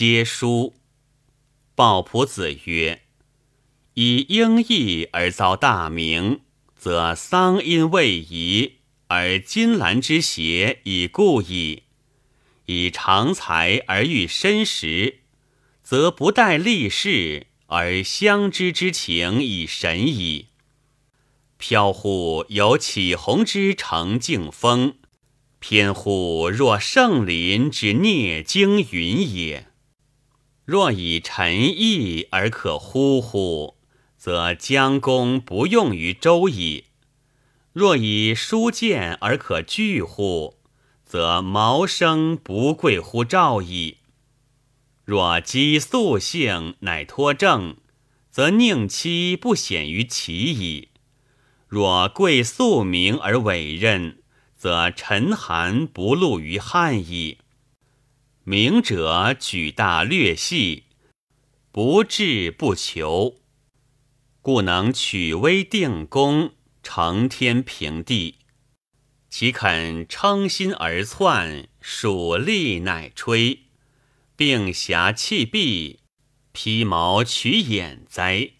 皆书。鲍仆子曰：“以英义而遭大名，则丧音未移，而金兰之邪已故矣；以长才而遇身时，则不待立事，而相知之情已神矣。飘忽有启鸿之成静风，偏乎若圣林之聂经云也。”若以臣义而可呼乎，则将功不用于周矣；若以书剑而可拒乎，则毛生不贵乎赵矣。若积素性乃托正，则宁戚不显于齐矣；若贵素名而委任，则陈韩不露于汉矣。明者举大略细，不志不求，故能取微定功，承天平地。岂肯称心而窜，属力乃吹，并侠弃臂，披毛取眼哉？